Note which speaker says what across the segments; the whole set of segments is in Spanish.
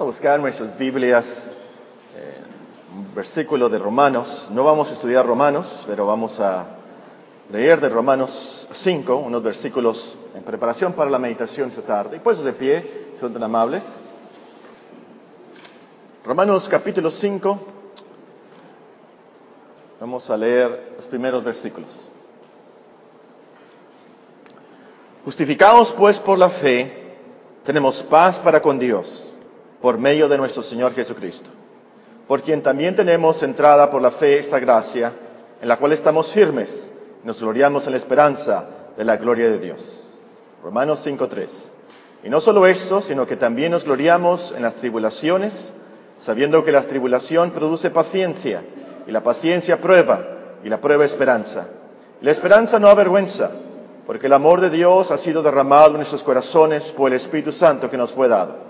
Speaker 1: A buscar nuestras Biblias eh, un versículo de Romanos. No vamos a estudiar Romanos, pero vamos a leer de Romanos 5, unos versículos en preparación para la meditación esta tarde. Y pues de pie, son tan amables. Romanos capítulo 5. Vamos a leer los primeros versículos. Justificados pues por la fe, tenemos paz para con Dios por medio de nuestro Señor Jesucristo, por quien también tenemos entrada por la fe esta gracia, en la cual estamos firmes, nos gloriamos en la esperanza de la gloria de Dios. Romanos 5.3. Y no solo esto, sino que también nos gloriamos en las tribulaciones, sabiendo que la tribulación produce paciencia, y la paciencia prueba, y la prueba esperanza. la esperanza no avergüenza, porque el amor de Dios ha sido derramado en nuestros corazones por el Espíritu Santo que nos fue dado.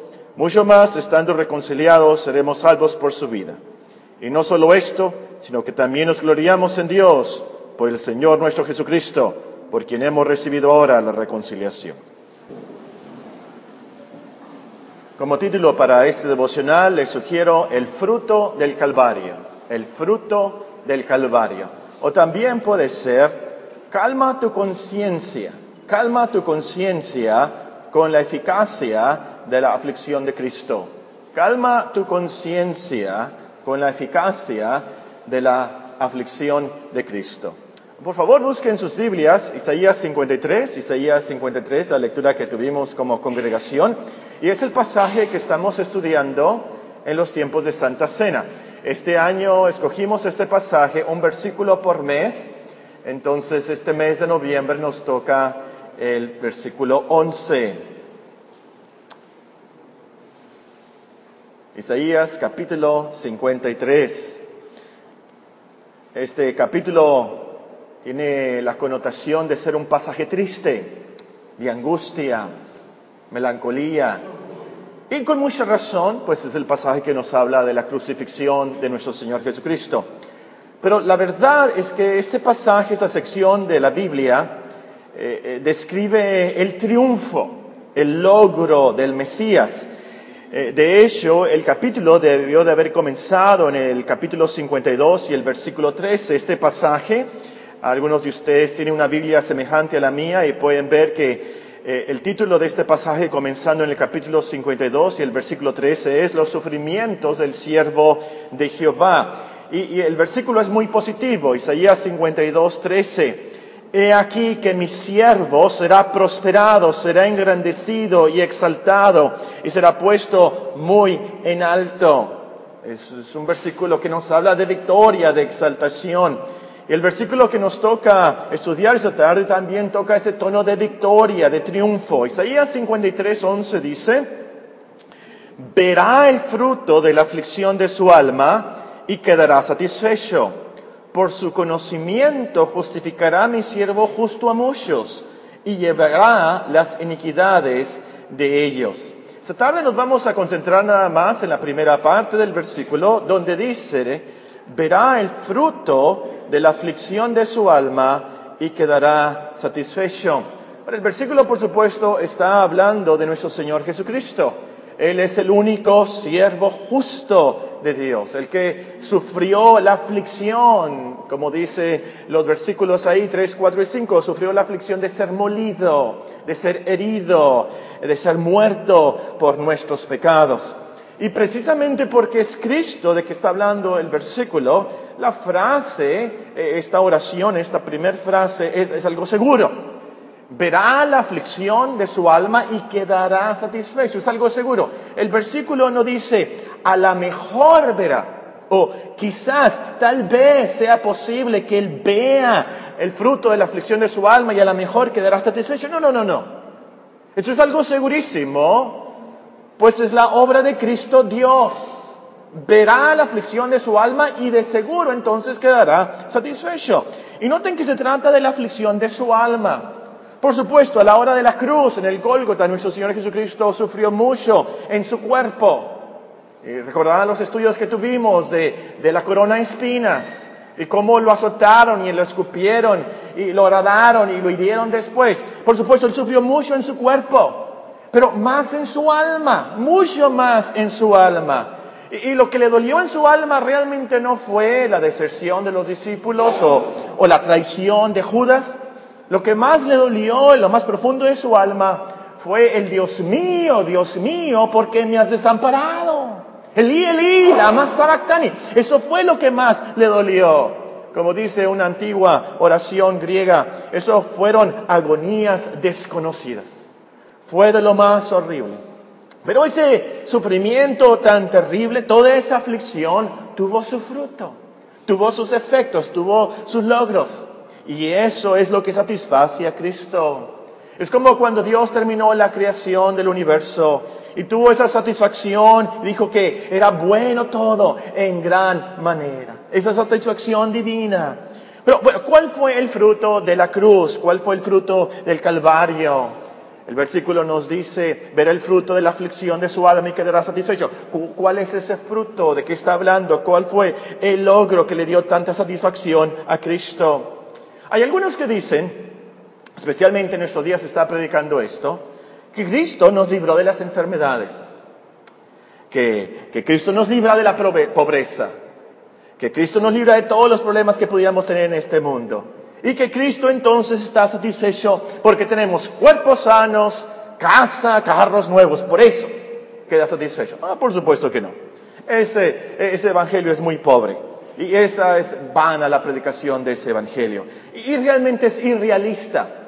Speaker 1: mucho más, estando reconciliados, seremos salvos por su vida. Y no solo esto, sino que también nos gloriamos en Dios por el Señor nuestro Jesucristo, por quien hemos recibido ahora la reconciliación. Como título para este devocional les sugiero el fruto del Calvario, el fruto del Calvario. O también puede ser, calma tu conciencia, calma tu conciencia con la eficacia de la aflicción de Cristo. Calma tu conciencia con la eficacia de la aflicción de Cristo. Por favor, busquen sus Biblias, Isaías 53, Isaías 53, la lectura que tuvimos como congregación, y es el pasaje que estamos estudiando en los tiempos de Santa Cena. Este año escogimos este pasaje, un versículo por mes, entonces este mes de noviembre nos toca el versículo 11. Isaías capítulo 53. Este capítulo tiene la connotación de ser un pasaje triste, de angustia, melancolía. Y con mucha razón, pues es el pasaje que nos habla de la crucifixión de nuestro Señor Jesucristo. Pero la verdad es que este pasaje, esta sección de la Biblia, eh, eh, describe el triunfo, el logro del Mesías. Eh, de hecho, el capítulo debió de haber comenzado en el capítulo 52 y el versículo 13. Este pasaje, algunos de ustedes tienen una Biblia semejante a la mía y pueden ver que eh, el título de este pasaje, comenzando en el capítulo 52 y el versículo 13, es los sufrimientos del siervo de Jehová. Y, y el versículo es muy positivo, Isaías 52, 13. He aquí que mi siervo será prosperado, será engrandecido y exaltado y será puesto muy en alto. Es, es, un versículo que nos habla de victoria, de exaltación. El versículo que nos toca estudiar esta tarde también toca ese tono de victoria, de triunfo. Isaías 53, 11 dice, verá el fruto de la aflicción de su alma y quedará satisfecho por su conocimiento justificará mi siervo justo a muchos y llevará las iniquidades de ellos. Esta tarde nos vamos a concentrar nada más en la primera parte del versículo donde dice, verá el fruto de la aflicción de su alma y quedará satisfecho. el versículo, por supuesto, está hablando de nuestro Señor Jesucristo. Él es el único siervo justo de Dios, el que sufrió la aflicción, como dice los versículos ahí 3, 4 y 5, sufrió la aflicción de ser molido, de ser herido, de ser muerto por nuestros pecados. Y precisamente porque es Cristo de que está hablando el versículo, la frase, eh, esta oración, esta primera frase es, es algo seguro verá la aflicción de su alma y quedará satisfecho. Es algo seguro. El versículo no dice, a la mejor verá. O quizás, tal vez sea posible que él vea el fruto de la aflicción de su alma y a la mejor quedará satisfecho. No, no, no, no. Esto es algo segurísimo, pues es la obra de Cristo Dios. verá la aflicción de su alma y de seguro entonces quedará satisfecho. Y noten que se trata de la aflicción de su alma. Por supuesto, a la hora de la cruz, en el Gólgota, nuestro Señor Jesucristo sufrió mucho en su cuerpo. Y recordarán los estudios que tuvimos de, la corona de espinas y cómo lo azotaron y lo escupieron y lo horadaron y lo hirieron después. Por supuesto, él sufrió mucho en su cuerpo, pero más en su alma, mucho más en su alma. Y, lo que le dolió en su alma realmente no fue la deserción de los discípulos o la traición de Judas, lo que más le dolió en lo más profundo de su alma fue el Dios mío, Dios mío, ¿por qué me has desamparado? Elí, Elí, la sabactani. Eso fue lo que más le dolió. Como dice una antigua oración griega, eso fueron agonías desconocidas. Fue de lo más horrible. Pero ese sufrimiento tan terrible, toda esa aflicción tuvo su fruto, tuvo sus efectos, tuvo sus logros. Y eso es lo que satisface a Cristo. Es como cuando Dios terminó la creación del universo y tuvo esa satisfacción, dijo que era bueno todo en gran manera. Esa satisfacción divina. Pero bueno, ¿cuál fue el fruto de la cruz? ¿Cuál fue el fruto del Calvario? El versículo nos dice, verá el fruto de la aflicción de su alma y quedará satisfecho. ¿Cuál es ese fruto? ¿De qué está hablando? ¿Cuál fue el logro que le dio tanta satisfacción a Cristo? Hay algunos que dicen, especialmente en estos días se está predicando esto, que Cristo nos libró de las enfermedades, que, que Cristo nos libra de la pobreza, que Cristo nos libra de todos los problemas que pudiéramos tener en este mundo. Y que Cristo entonces está satisfecho porque tenemos cuerpos sanos, casa, carros nuevos. Por eso queda satisfecho. Ah, por supuesto que no. Ese, ese evangelio es muy pobre. Y esa es vana la predicación de ese evangelio. Y realmente es irrealista.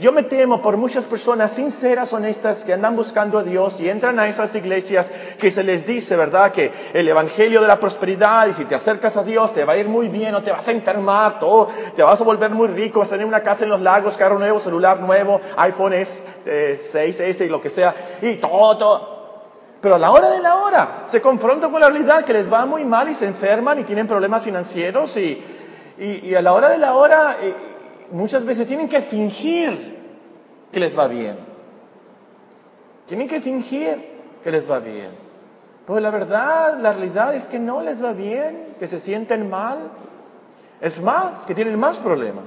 Speaker 1: Yo me temo por muchas personas sinceras, honestas, que andan buscando a Dios y entran a esas iglesias que se les dice, ¿verdad? Que el evangelio de la prosperidad y si te acercas a Dios te va a ir muy bien, o te vas a enfermar, todo, te vas a volver muy rico, vas a tener una casa en los lagos, carro nuevo, celular nuevo, iPhone S, 6S y lo que sea, y todo, todo. Pero a la hora de la hora se confrontan con la realidad que les va muy mal y se enferman y tienen problemas financieros y, y, a la hora de la hora eh, muchas veces tienen que fingir que les va bien. Tienen que fingir que les va bien. Pero la verdad, la realidad es que no les va bien, que se sienten mal. Es más, que tienen más problemas.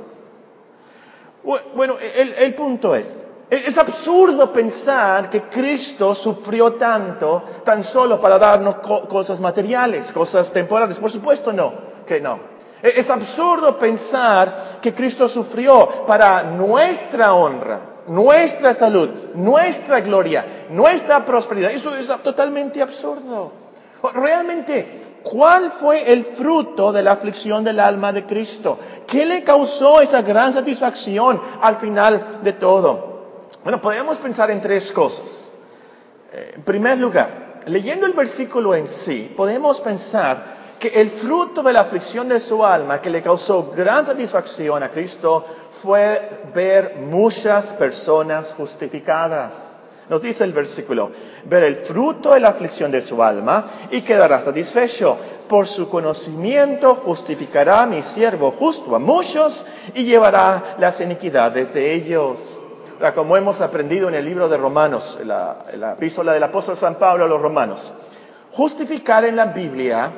Speaker 1: Bueno, el, el punto es, es absurdo pensar que Cristo sufrió tanto tan solo para darnos cosas materiales, cosas temporales. Por supuesto no, que no. E-, es absurdo pensar que Cristo sufrió para nuestra honra, nuestra salud, nuestra gloria, nuestra prosperidad. Eso es totalmente absurdo. Realmente, ¿cuál fue el fruto de la aflicción del alma de Cristo? ¿Qué le causó esa gran satisfacción al final de todo? Bueno, podemos pensar en tres cosas. Eh, en primer lugar, leyendo el versículo en sí, podemos pensar que el fruto de la aflicción de su alma que le causó gran satisfacción a Cristo fue ver muchas personas justificadas. Nos dice el versículo, ver el fruto de la aflicción de su alma y quedará satisfecho. Por su conocimiento justificará mi siervo justo a muchos y llevará las iniquidades de ellos como hemos aprendido en el libro de Romanos, la, la epístola del apóstol San Pablo a los romanos, justificar en la Biblia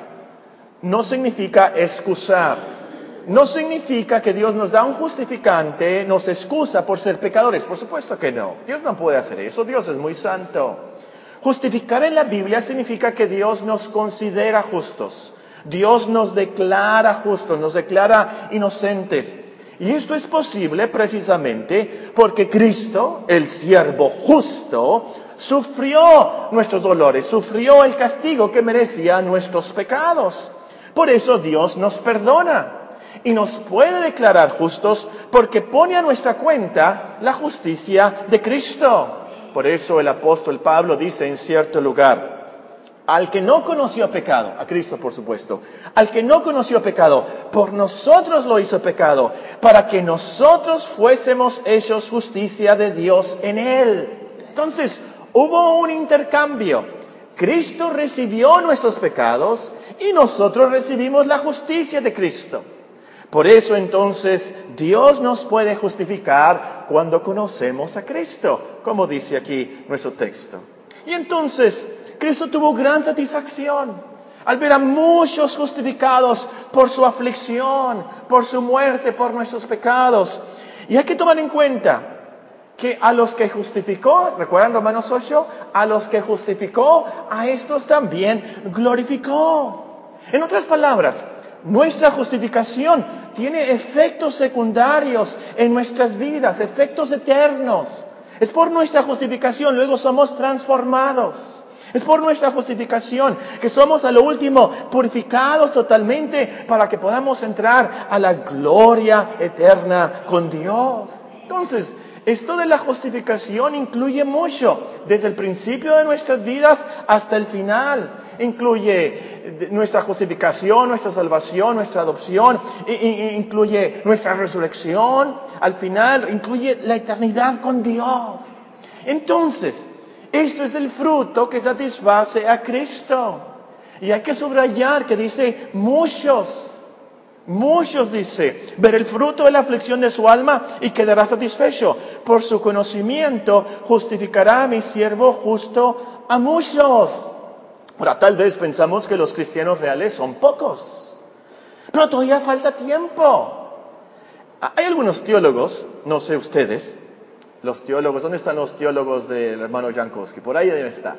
Speaker 1: no significa excusar, no significa que Dios nos da un justificante, nos excusa por ser pecadores, por supuesto que no, Dios no puede hacer eso, Dios es muy santo. Justificar en la Biblia significa que Dios nos considera justos, Dios nos declara justos, nos declara inocentes. Y esto es posible precisamente porque Cristo, el siervo justo, sufrió nuestros dolores, sufrió el castigo que merecía nuestros pecados. Por eso Dios nos perdona y nos puede declarar justos porque pone a nuestra cuenta la justicia de Cristo. Por eso el apóstol Pablo dice en cierto lugar, al que no conoció pecado, a Cristo por supuesto, al que no conoció pecado, por nosotros lo hizo pecado, para que nosotros fuésemos hechos justicia de Dios en él. Entonces, hubo un intercambio. Cristo recibió nuestros pecados y nosotros recibimos la justicia de Cristo. Por eso entonces Dios nos puede justificar cuando conocemos a Cristo, como dice aquí nuestro texto. Y entonces Cristo tuvo gran satisfacción al ver a muchos justificados por su aflicción, por su muerte, por nuestros pecados. Y hay que tomar en cuenta que a los que justificó, recuerdan Romanos 8, a los que justificó, a estos también glorificó. En otras palabras, nuestra justificación tiene efectos secundarios en nuestras vidas, efectos eternos. Es por nuestra justificación, luego somos transformados. Es por nuestra justificación que somos a lo último purificados totalmente para que podamos entrar a la gloria eterna con Dios. Entonces, esto de la justificación incluye mucho, desde el principio de nuestras vidas hasta el final. Incluye nuestra justificación, nuestra salvación, nuestra adopción, incluye nuestra resurrección, al final incluye la eternidad con Dios. Entonces, esto es el fruto que satisface a Cristo. Y hay que subrayar que dice muchos. Muchos, dice, ver el fruto de la aflicción de su alma y quedará satisfecho. Por su conocimiento justificará a mi siervo justo a muchos. Ahora, tal vez pensamos que los cristianos reales son pocos, pero todavía falta tiempo. Hay algunos teólogos, no sé ustedes, los teólogos, ¿dónde están los teólogos del hermano Jankowski? Por ahí debe estar.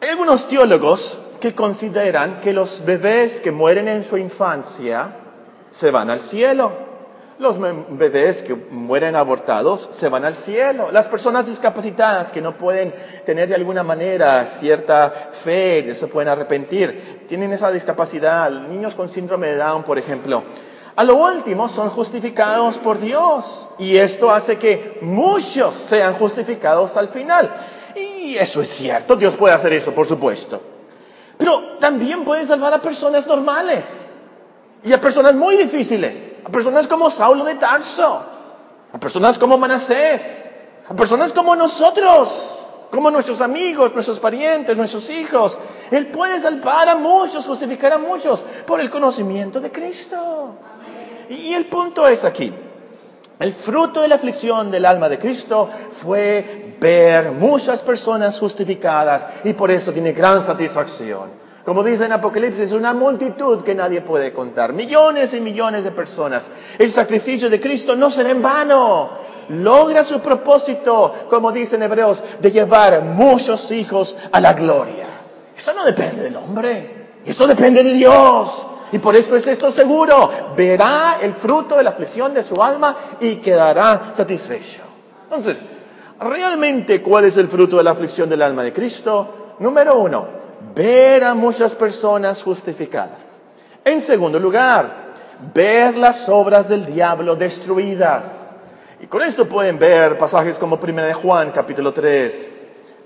Speaker 1: Hay algunos teólogos que consideran que los bebés que mueren en su infancia se van al cielo. Los bebés que mueren abortados se van al cielo. Las personas discapacitadas que no pueden tener de alguna manera cierta fe, se pueden arrepentir, tienen esa discapacidad. Niños con síndrome de Down, por ejemplo. A lo último son justificados por Dios y esto hace que muchos sean justificados al final. Y eso es cierto, Dios puede hacer eso, por supuesto. Pero también puede salvar a personas normales y a personas muy difíciles, a personas como Saulo de Tarso, a personas como Manasés, a personas como nosotros, como nuestros amigos, nuestros parientes, nuestros hijos. Él puede salvar a muchos, justificar a muchos por el conocimiento de Cristo. Y el punto es aquí, el fruto de la aflicción del alma de Cristo fue ver muchas personas justificadas y por eso tiene gran satisfacción. Como dice en Apocalipsis, una multitud que nadie puede contar, millones y millones de personas. El sacrificio de Cristo no será en vano. Logra su propósito, como dice en Hebreos, de llevar muchos hijos a la gloria. Esto no depende del hombre, esto depende de Dios. Y por esto es esto seguro. Verá el fruto de la aflicción de su alma y quedará satisfecho. Entonces, realmente, ¿cuál es el fruto de la aflicción del alma de Cristo? Número uno, ver a muchas personas justificadas. En segundo lugar, ver las obras del diablo destruidas. Y con esto pueden ver pasajes como 1 de Juan, capítulo 3,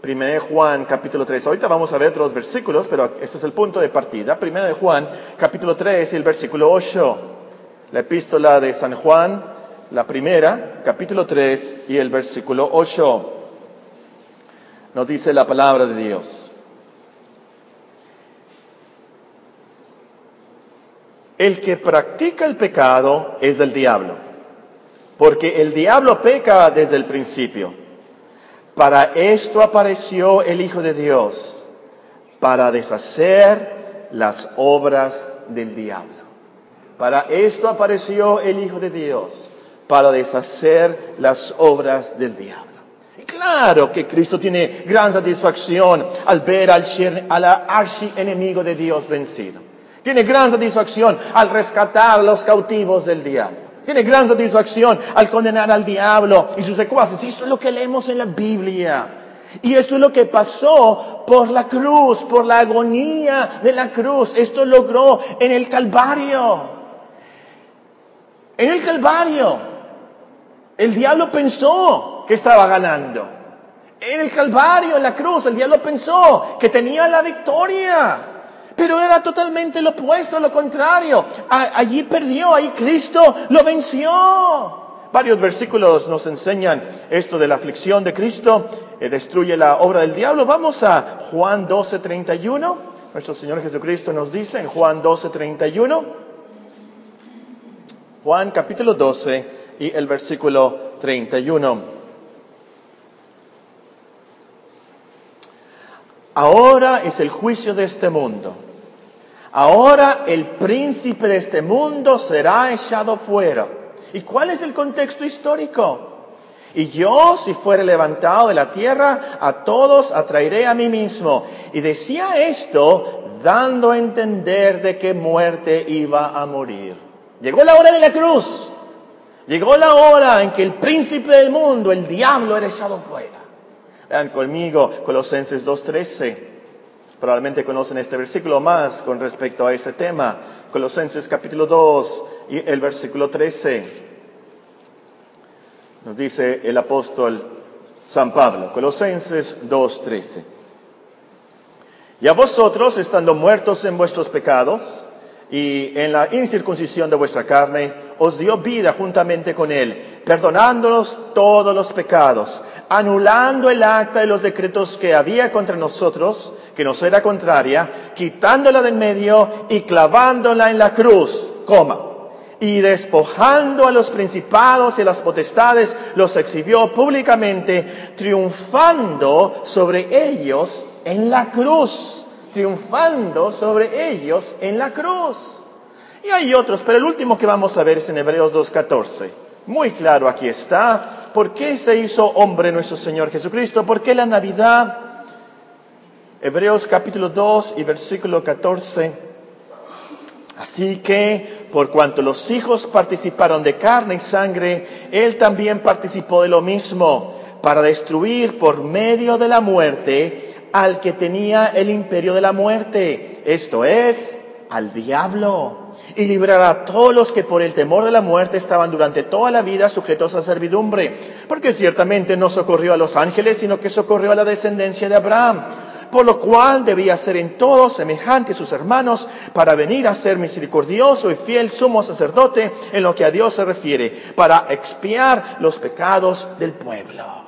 Speaker 1: 1 Juan capítulo 3. Ahorita vamos a ver otros versículos, pero este es el punto de partida. 1 de Juan capítulo 3 y el versículo 8. La epístola de San Juan, la primera, capítulo 3 y el versículo 8. Nos dice la palabra de Dios. El que practica el pecado es del diablo, porque el diablo peca desde el principio. Para esto apareció el Hijo de Dios, para deshacer las obras del diablo. Para esto apareció el Hijo de Dios, para deshacer las obras del diablo. Y claro que Cristo tiene gran satisfacción al ver al, al archienemigo de Dios vencido. Tiene gran satisfacción al rescatar a los cautivos del diablo. Tiene gran satisfacción al condenar al diablo y sus secuaces. Esto es lo que leemos en la Biblia. Y esto es lo que pasó por la cruz, por la agonía de la cruz. Esto logró en el Calvario. En el Calvario, el diablo pensó que estaba ganando. En el Calvario, en la cruz, el diablo pensó que tenía la victoria. Pero era totalmente lo opuesto, lo contrario. allí perdió, ahí Cristo lo venció. Varios versículos nos enseñan esto de la aflicción de Cristo, eh, destruye la obra del diablo. Vamos a Juan 12, 31. Nuestro Señor Jesucristo nos dice en Juan 12, 31. Juan capítulo 12 y el versículo 31. Ahora es el juicio de este mundo. Ahora el príncipe de este mundo será echado fuera. ¿Y cuál es el contexto histórico? Y yo, si fuere levantado de la tierra, a todos atraeré a mí mismo. Y decía esto dando a entender de qué muerte iba a morir. Llegó la hora de la cruz. Llegó la hora en que el príncipe del mundo, el diablo, era echado fuera. Vean conmigo Colosenses 2.13. Probablemente conocen este versículo más con respecto a ese tema. Colosenses capítulo 2 y el versículo 13. Nos dice el apóstol San Pablo. Colosenses 2.13. Y a vosotros, estando muertos en vuestros pecados y en la incircuncisión de vuestra carne, os dio vida juntamente con él, perdonándonos todos los pecados anulando el acta de los decretos que había contra nosotros, que nos era contraria, quitándola del medio y clavándola en la cruz, coma. Y despojando a los principados y las potestades, los exhibió públicamente, triunfando sobre ellos en la cruz, triunfando sobre ellos en la cruz. Y hay otros, pero el último que vamos a ver es en Hebreos 2.14. Muy claro aquí está, ¿por qué se hizo hombre nuestro Señor Jesucristo? ¿Por qué la Navidad? Hebreos capítulo 2 y versículo 14. Así que, por cuanto los hijos participaron de carne y sangre, Él también participó de lo mismo, para destruir por medio de la muerte al que tenía el imperio de la muerte, esto es, al diablo y librará a todos los que por el temor de la muerte estaban durante toda la vida sujetos a servidumbre, porque ciertamente no socorrió a los ángeles, sino que socorrió a la descendencia de Abraham, por lo cual debía ser en todo semejante a sus hermanos, para venir a ser misericordioso y fiel sumo sacerdote en lo que a Dios se refiere, para expiar los pecados del pueblo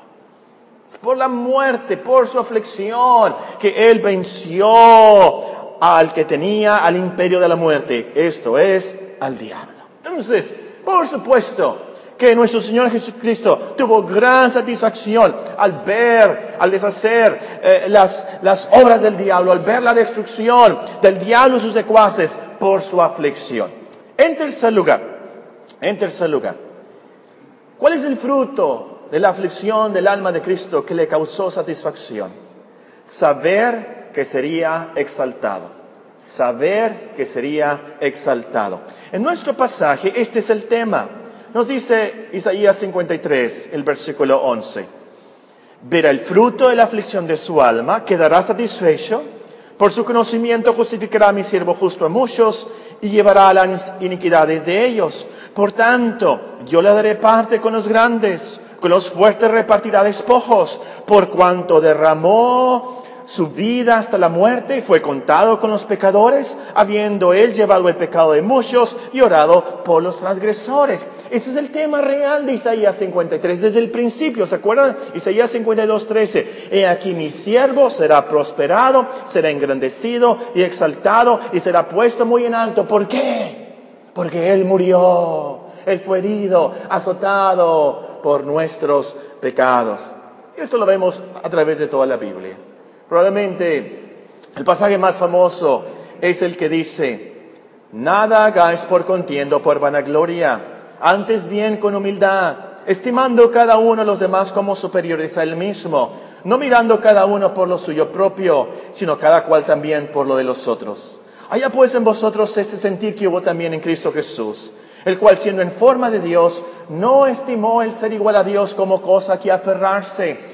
Speaker 1: por la muerte, por su aflicción, que Él venció al que tenía al imperio de la muerte, esto es, al diablo. Entonces, por supuesto que nuestro Señor Jesucristo tuvo gran satisfacción al ver, al deshacer eh, las, las obras del diablo, al ver la destrucción del diablo y sus secuaces por su aflicción. En tercer lugar, en tercer lugar, ¿cuál es el fruto de la aflicción del alma de Cristo que le causó satisfacción? Saber que sería exaltado. Saber que sería exaltado. En nuestro pasaje, este es el tema. Nos dice Isaías 53, el versículo 11. Verá el fruto de la aflicción de su alma, quedará satisfecho. Por su conocimiento justificará a mi siervo justo a muchos y llevará las iniquidades de ellos. Por tanto, yo le daré parte con los grandes, con los fuertes repartirá despojos, por cuanto derramó su vida hasta la muerte, fue contado con los pecadores, habiendo él llevado el pecado de muchos y orado por los transgresores. Ese es el tema real de Isaías 53 desde el principio. ¿Se acuerdan? Isaías 52, 13. He aquí mi siervo será prosperado, será engrandecido y exaltado y será puesto muy en alto. ¿Por qué? Porque él murió. Él fue herido, azotado por nuestros pecados. Y esto lo vemos a través de toda la Biblia. Probablemente el pasaje más famoso es el que dice, nada hagáis por contiendo por vanagloria, antes bien con humildad, estimando cada uno a los demás como superiores a él mismo, no mirando cada uno por lo suyo propio, sino cada cual también por lo de los otros. Haya pues en vosotros ese sentir que hubo también en Cristo Jesús, el cual siendo en forma de Dios, no estimó el ser igual a Dios como cosa que aferrarse,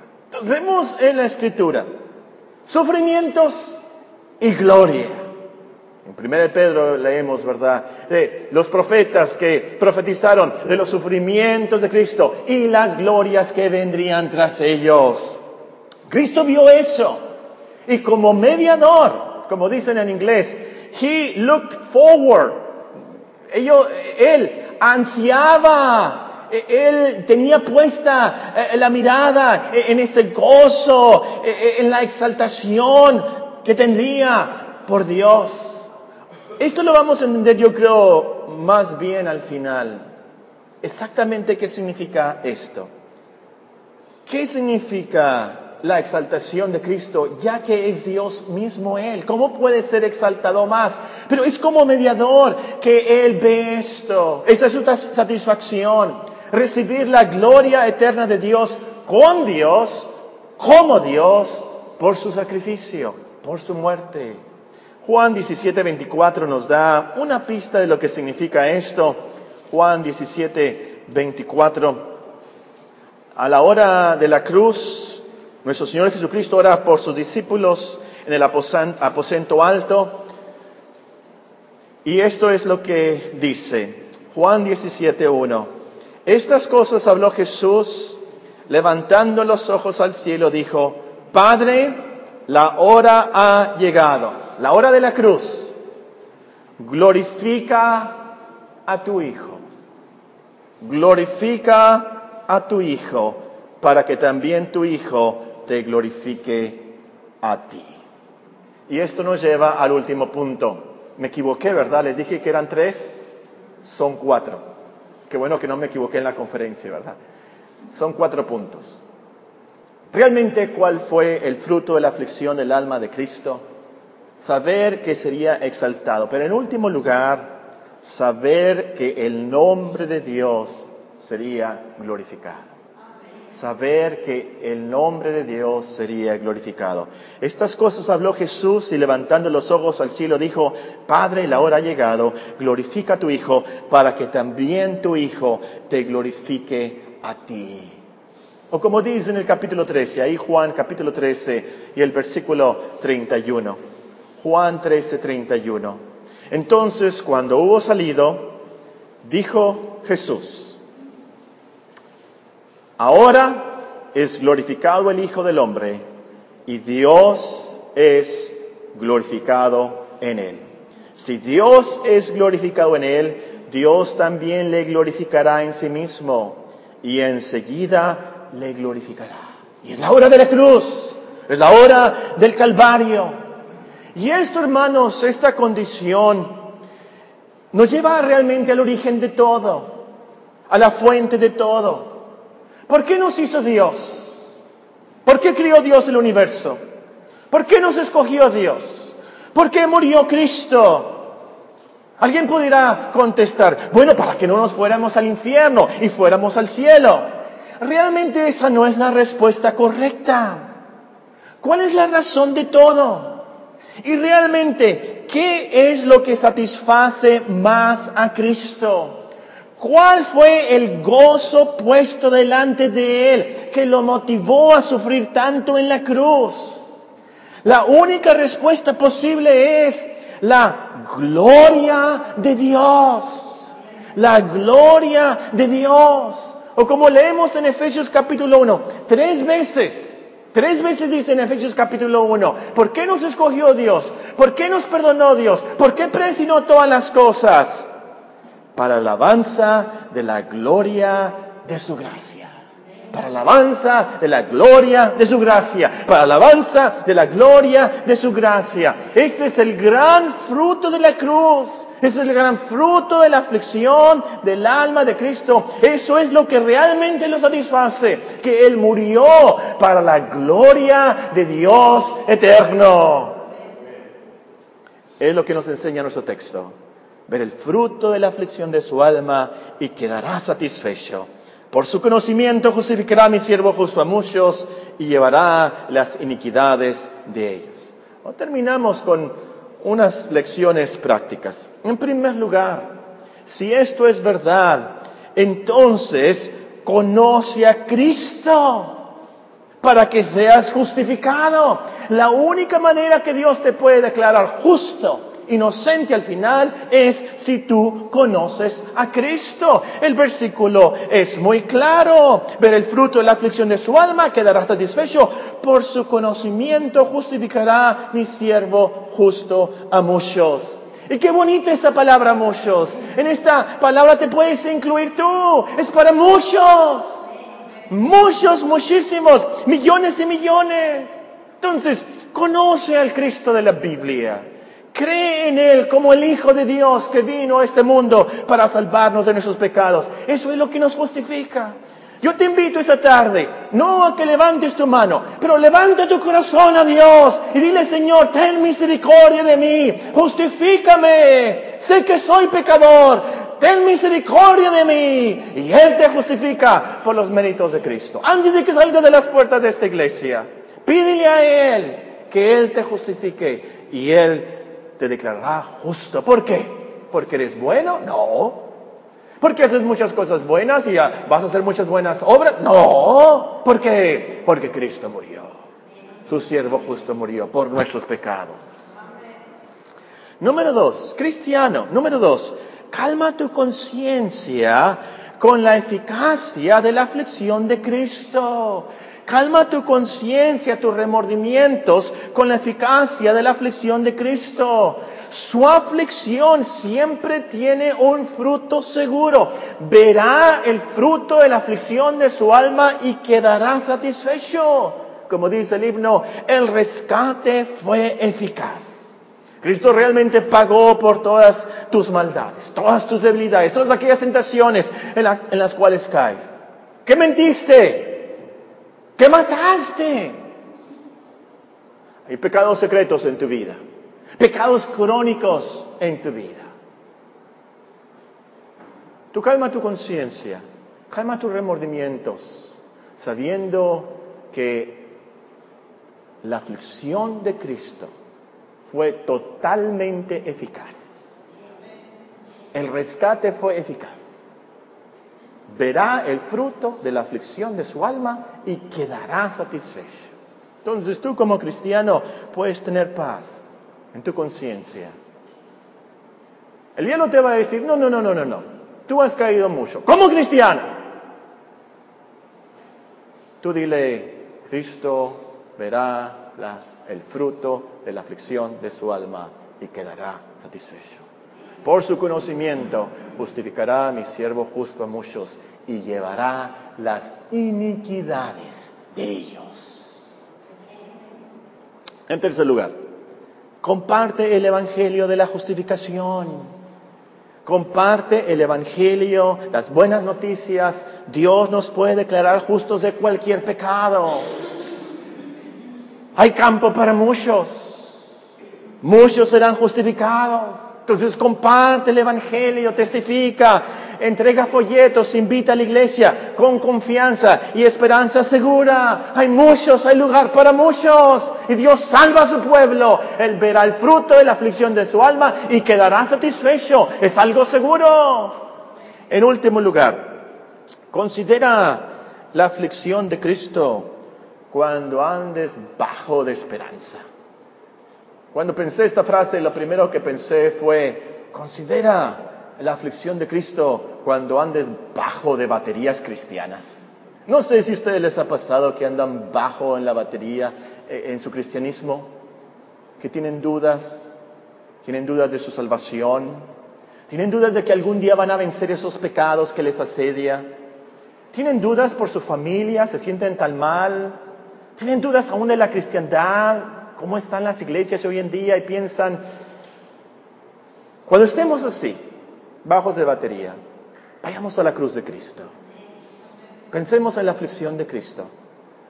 Speaker 1: Vemos en la escritura sufrimientos y gloria. En 1 Pedro leemos, ¿verdad? De los profetas que profetizaron de los sufrimientos de Cristo y las glorias que vendrían tras ellos. Cristo vio eso. Y como mediador, como dicen en inglés, he looked forward. él ansiaba, él tenía puesta eh, la mirada en ese gozo, en la exaltación que tendría por Dios. Esto lo vamos a entender, yo creo, más bien al final. Exactamente qué significa esto. ¿Qué significa la exaltación de Cristo, ya que es Dios mismo Él. ¿Cómo puede ser exaltado más? Pero es como mediador que Él ve esto. Esa es su satisfacción. Recibir la gloria eterna de Dios con Dios, como Dios, por su sacrificio, por su muerte. Juan 17, 24 nos da una pista de lo que significa esto. Juan 17, 24. A la hora de la cruz, nuestro Señor Jesucristo ora por sus discípulos en el aposento alto. Y esto es lo que dice Juan 17.1. Estas cosas habló Jesús, levantando los ojos al cielo, dijo, Padre, la hora ha llegado, la hora de la cruz. Glorifica a tu Hijo. Glorifica a tu Hijo, para que también tu Hijo te glorifique a ti. Y esto nos lleva al último punto. Me equivoqué, ¿verdad? Les dije que eran tres, son cuatro. Qué bueno que no me equivoqué en la conferencia, ¿verdad? Son cuatro puntos. Realmente, ¿cuál fue el fruto de la aflicción del alma de Cristo? Saber que sería exaltado. Pero en último lugar, saber que el nombre de Dios sería glorificado saber que el nombre de Dios sería glorificado. Estas cosas habló Jesús y levantando los ojos al cielo dijo, Padre, la hora ha llegado, glorifica a tu Hijo para que también tu Hijo te glorifique a ti. O como dice en el capítulo 13, ahí Juan capítulo 13 y el versículo 31. Juan 13, 31. Entonces, cuando hubo salido, dijo Jesús, Ahora es glorificado el Hijo del Hombre y Dios es glorificado en él. Si Dios es glorificado en él, Dios también le glorificará en sí mismo y enseguida le glorificará. Y es la hora de la cruz, es la hora del Calvario. Y esto, hermanos, esta condición nos lleva realmente al origen de todo, a la fuente de todo. ¿Por qué nos hizo Dios? ¿Por qué crió Dios el universo? ¿Por qué nos escogió Dios? ¿Por qué murió Cristo? Alguien pudiera contestar, bueno, para que no nos fuéramos al infierno y fuéramos al cielo. Realmente esa no es la respuesta correcta. ¿Cuál es la razón de todo? Y realmente, ¿qué es lo que satisface más a Cristo? ¿Cuál fue el gozo puesto delante de él que lo motivó a sufrir tanto en la cruz? La única respuesta posible es la gloria de Dios. La gloria de Dios. O como leemos en Efesios capítulo 1, tres veces, tres veces dice en Efesios capítulo 1, ¿por qué nos escogió Dios? ¿Por qué nos perdonó Dios? ¿Por qué predestinó todas las cosas? Para alabanza de la gloria de su gracia. Para alabanza de la gloria de su gracia. Para alabanza de la gloria de su gracia. Ese es el gran fruto de la cruz. Ese es el gran fruto de la aflicción del alma de Cristo. Eso es lo que realmente lo satisface. Que Él murió para la gloria de Dios eterno. Es lo que nos enseña nuestro texto ver el fruto de la aflicción de su alma y quedará satisfecho. Por su conocimiento justificará a mi siervo justo a muchos y llevará las iniquidades de ellos. terminamos con unas lecciones prácticas. En primer lugar, si esto es verdad, entonces conoce a Cristo para que seas justificado. La única manera que Dios te puede declarar justo inocente al final es si tú conoces a Cristo. El versículo es muy claro. Ver el fruto de la aflicción de su alma quedará satisfecho. Por su conocimiento justificará mi siervo justo a muchos. Y qué bonita esa palabra muchos. En esta palabra te puedes incluir tú. Es para muchos. Muchos, muchísimos, millones y millones. Entonces, conoce al Cristo de la Biblia. Cree en Él como el Hijo de Dios que vino a este mundo para salvarnos de nuestros pecados. Eso es lo que nos justifica. Yo te invito esta tarde, no a que levantes tu mano, pero levanta tu corazón a Dios y dile, Señor, ten misericordia de mí, justifícame, sé que soy pecador, ten misericordia de mí. Y Él te justifica por los méritos de Cristo. Antes de que salgas de las puertas de esta iglesia, pídele a Él que Él te justifique y Él te declarará justo. ¿Por qué? ¿Porque eres bueno? No. ¿Porque haces muchas cosas buenas y vas a hacer muchas buenas obras? No. ¿Por qué? Porque Cristo murió. Su siervo justo murió por nuestros pecados. Número dos, cristiano. Número dos, calma tu conciencia con la eficacia de la aflicción de Cristo. Calma tu conciencia, tus remordimientos con la eficacia de la aflicción de Cristo. Su aflicción siempre tiene un fruto seguro. Verá el fruto de la aflicción de su alma y quedará satisfecho. Como dice el himno, el rescate fue eficaz. Cristo realmente pagó por todas tus maldades, todas tus debilidades, todas aquellas tentaciones en, las cuales caes. ¿Qué mentiste? ¿Qué mataste? Hay pecados secretos en tu vida, pecados crónicos en tu vida. Tú calma tu conciencia, calma tus remordimientos, sabiendo que la aflicción de Cristo fue totalmente eficaz. El rescate fue eficaz verá el fruto de la aflicción de su alma y quedará satisfecho. Entonces tú como cristiano puedes tener paz en tu conciencia. El diablo te va a decir, no, no, no, no, no, no, tú has caído mucho. Como cristiano. Tú dile, Cristo verá el fruto de la aflicción de su alma y quedará satisfecho. Por su conocimiento justificará a mi siervo justo a muchos y llevará las iniquidades de ellos. En tercer lugar, comparte el Evangelio de la justificación. Comparte el Evangelio, las buenas noticias. Dios nos puede declarar justos de cualquier pecado. Hay campo para muchos. Muchos serán justificados. Entonces comparte el Evangelio, testifica, entrega folletos, invita a la iglesia con confianza y esperanza segura. Hay muchos, hay lugar para muchos. Y Dios salva a su pueblo. Él verá el fruto de la aflicción de su alma y quedará satisfecho. Es algo seguro. En último lugar, considera la aflicción de Cristo cuando andes bajo de esperanza. Cuando pensé esta frase, lo primero que pensé fue, considera la aflicción de Cristo cuando andes bajo de baterías cristianas. No sé si a ustedes les ha pasado que andan bajo en la batería eh, en su cristianismo, que tienen dudas, tienen dudas de su salvación, tienen dudas de que algún día van a vencer esos pecados que les asedia, tienen dudas por su familia, se sienten tan mal, tienen dudas aún de la cristiandad, cómo están las iglesias hoy en día y piensan, cuando estemos así, bajos de batería, vayamos a la cruz de Cristo. Pensemos en la aflicción de Cristo.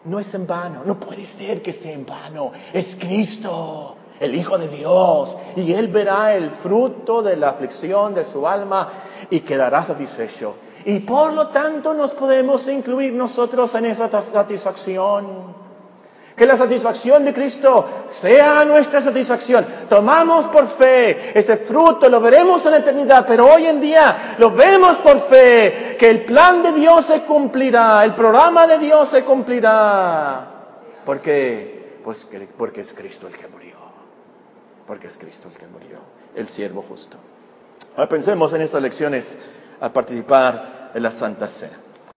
Speaker 1: No es en vano, no puede ser que sea en vano. Es Cristo, el Hijo de Dios, y Él verá el fruto de la aflicción de su alma y quedará satisfecho. Y por lo tanto nos podemos incluir nosotros en esa satisfacción. Que la satisfacción de Cristo sea nuestra satisfacción. Tomamos por fe ese fruto, lo veremos en la eternidad, pero hoy en día lo vemos por fe, que el plan de Dios se cumplirá, el programa de Dios se cumplirá. ¿Por qué? Pues porque es Cristo el que murió. Porque es Cristo el que murió, el siervo justo. Ahora pensemos en estas lecciones al participar en la Santa Cena.